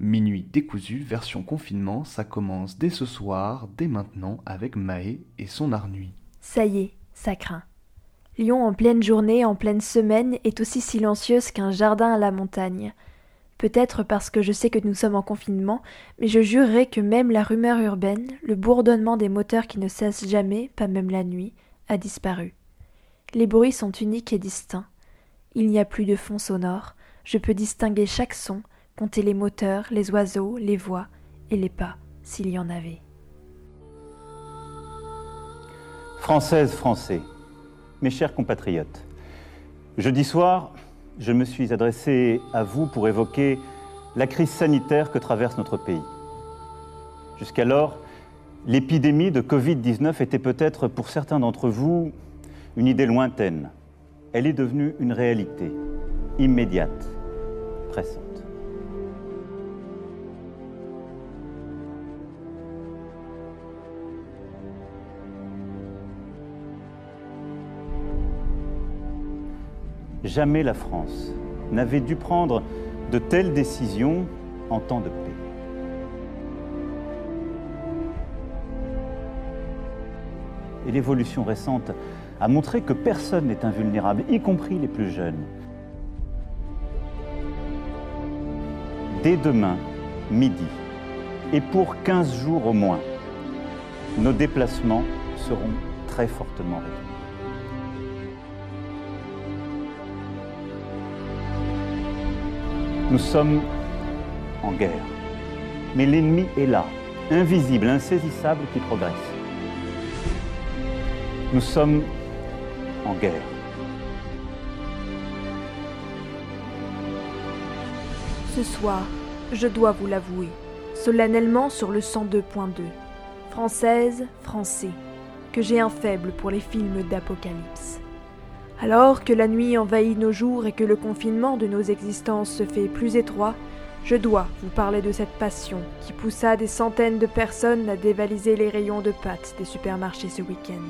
Minuit décousu, version confinement, ça commence dès ce soir, dès maintenant, avec Maë et son Arnuit. Ça y est, ça craint. Lyon en pleine journée, en pleine semaine, est aussi silencieuse qu'un jardin à la montagne. Peut-être parce que je sais que nous sommes en confinement, mais je jurerai que même la rumeur urbaine, le bourdonnement des moteurs qui ne cessent jamais, pas même la nuit, a disparu. Les bruits sont uniques et distincts. Il n'y a plus de fond sonore, je peux distinguer chaque son, compter les moteurs, les oiseaux, les voix et les pas, s'il y en avait. Françaises, Français, mes chers compatriotes, jeudi soir, je me suis adressé à vous pour évoquer la crise sanitaire que traverse notre pays. Jusqu'alors, l'épidémie de Covid-19 était peut-être pour certains d'entre vous une idée lointaine. Elle est devenue une réalité, immédiate, pressante. Jamais la France n'avait dû prendre de telles décisions en temps de paix. Et l'évolution récente a montré que personne n'est invulnérable, y compris les plus jeunes. Dès demain, midi, et pour 15 jours au moins, nos déplacements seront très fortement réduits. Nous sommes en guerre. Mais l'ennemi est là, invisible, insaisissable, qui progresse. Nous sommes en guerre. Ce soir, je dois vous l'avouer, solennellement sur le 102.2, française, français, que j'ai un faible pour les films d'apocalypse. Alors que la nuit envahit nos jours et que le confinement de nos existences se fait plus étroit, je dois vous parler de cette passion qui poussa des centaines de personnes à dévaliser les rayons de pâtes des supermarchés ce week-end.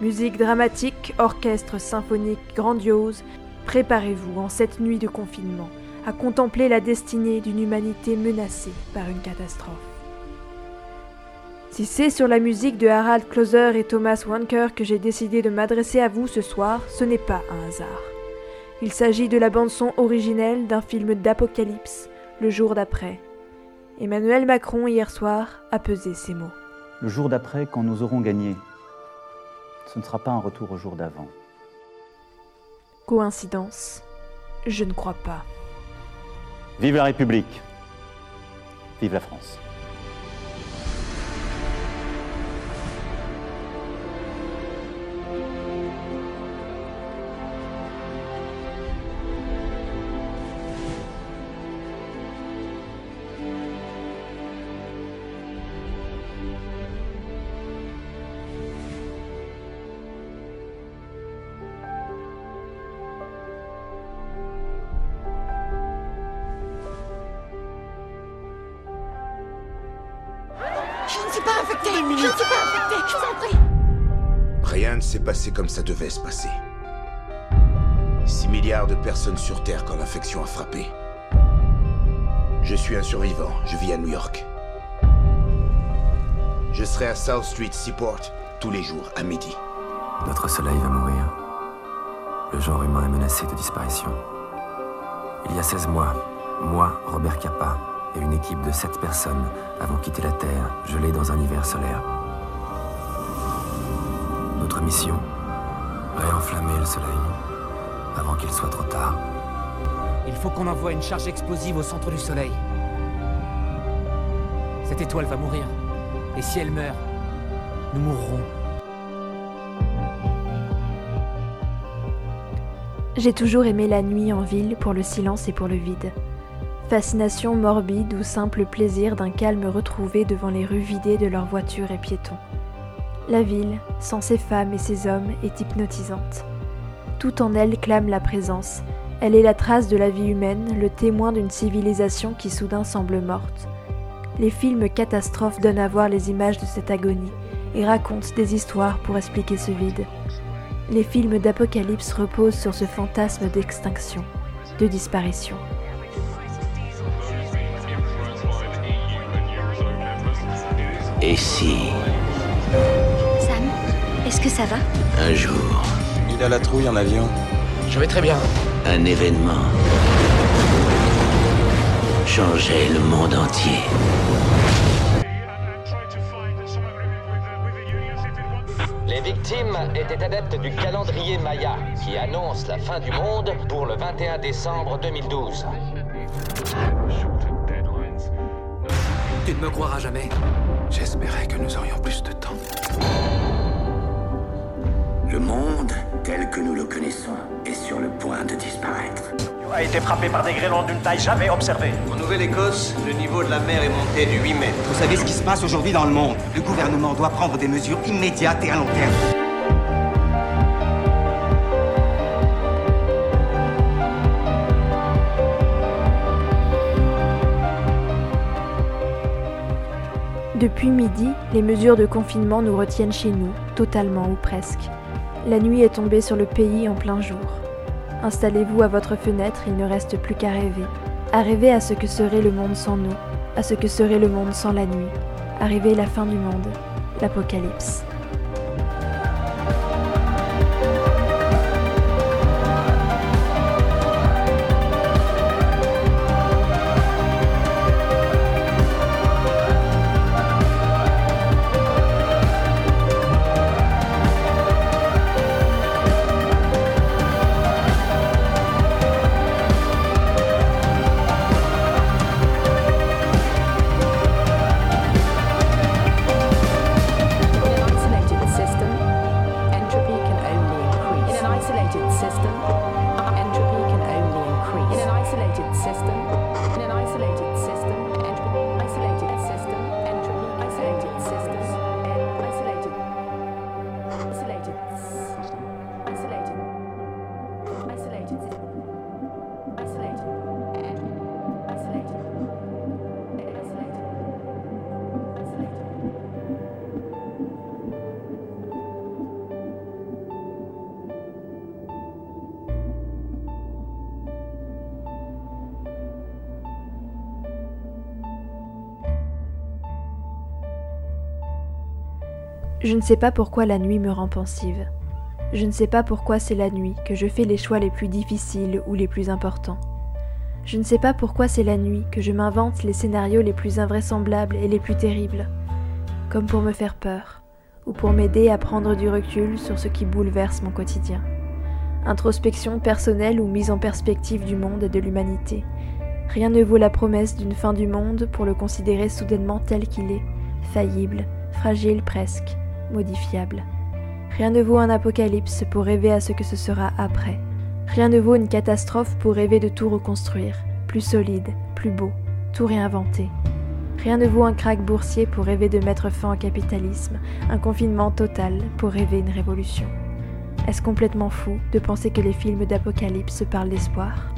Musique dramatique, orchestre symphonique grandiose, préparez-vous en cette nuit de confinement à contempler la destinée d'une humanité menacée par une catastrophe. Si c'est sur la musique de Harald Closer et Thomas Wanker que j'ai décidé de m'adresser à vous ce soir, ce n'est pas un hasard. Il s'agit de la bande-son originelle d'un film d'apocalypse, Le jour d'après. Emmanuel Macron, hier soir, a pesé ces mots. Le jour d'après, quand nous aurons gagné, ce ne sera pas un retour au jour d'avant. Coïncidence Je ne crois pas. Vive la République Vive la France suis pas infectée Je ne suis pas infectée Je vous en prie Rien ne s'est passé comme ça devait se passer. 6 milliards de personnes sur Terre quand l'infection a frappé. Je suis un survivant, je vis à New York. Je serai à South Street Seaport tous les jours à midi. Notre soleil va mourir. Le genre humain est menacé de disparition. Il y a 16 mois, moi, Robert Capa, et une équipe de 7 personnes avons quitté la Terre, gelée dans un hiver solaire. Notre mission Réenflammer le soleil avant qu'il soit trop tard. Il faut qu'on envoie une charge explosive au centre du soleil. Cette étoile va mourir. Et si elle meurt, nous mourrons. J'ai toujours aimé la nuit en ville pour le silence et pour le vide. Fascination morbide ou simple plaisir d'un calme retrouvé devant les rues vidées de leurs voitures et piétons. La ville, sans ses femmes et ses hommes, est hypnotisante. Tout en elle clame la présence. Elle est la trace de la vie humaine, le témoin d'une civilisation qui soudain semble morte. Les films catastrophes donnent à voir les images de cette agonie et racontent des histoires pour expliquer ce vide. Les films d'apocalypse reposent sur ce fantasme d'extinction, de disparition. Et si, Sam, est-ce que ça va? Un jour, Il a la trouille en avion. Je vais très bien. un événement changeait le monde entier Les victimes étaient adeptes du calendrier Maya, qui annonce la fin du monde pour le 21 décembre 2012. Tu ne me croiras jamais. J'espérais que nous aurions plus de temps. Le monde, tel que nous le connaissons, est sur le point de disparaître. a été frappé par des grêlons d'une taille jamais observée. En Nouvelle-Écosse, le niveau de la mer est monté de 8 mètres. Vous savez ce qui se passe aujourd'hui dans le monde Le gouvernement doit prendre des mesures immédiates et à long terme. Depuis midi, les mesures de confinement nous retiennent chez nous, totalement ou presque. La nuit est tombée sur le pays en plein jour. Installez-vous à votre fenêtre, il ne reste plus qu'à rêver. À rêver à ce que serait le monde sans nous, à ce que serait le monde sans la nuit. À rêver la fin du monde, l'apocalypse. Je ne sais pas pourquoi la nuit me rend pensive. Je ne sais pas pourquoi c'est la nuit que je fais les choix les plus difficiles ou les plus importants. Je ne sais pas pourquoi c'est la nuit que je m'invente les scénarios les plus invraisemblables et les plus terribles, comme pour me faire peur, ou pour m'aider à prendre du recul sur ce qui bouleverse mon quotidien. Introspection personnelle ou mise en perspective du monde et de l'humanité. Rien ne vaut la promesse d'une fin du monde pour le considérer soudainement tel qu'il est, faillible, fragile presque, modifiable. Rien ne vaut un apocalypse pour rêver à ce que ce sera après. Rien ne vaut une catastrophe pour rêver de tout reconstruire, plus solide, plus beau, tout réinventer. Rien ne vaut un krach boursier pour rêver de mettre fin au capitalisme, un confinement total pour rêver une révolution. Est-ce complètement fou de penser que les films d'apocalypse parlent d'espoir?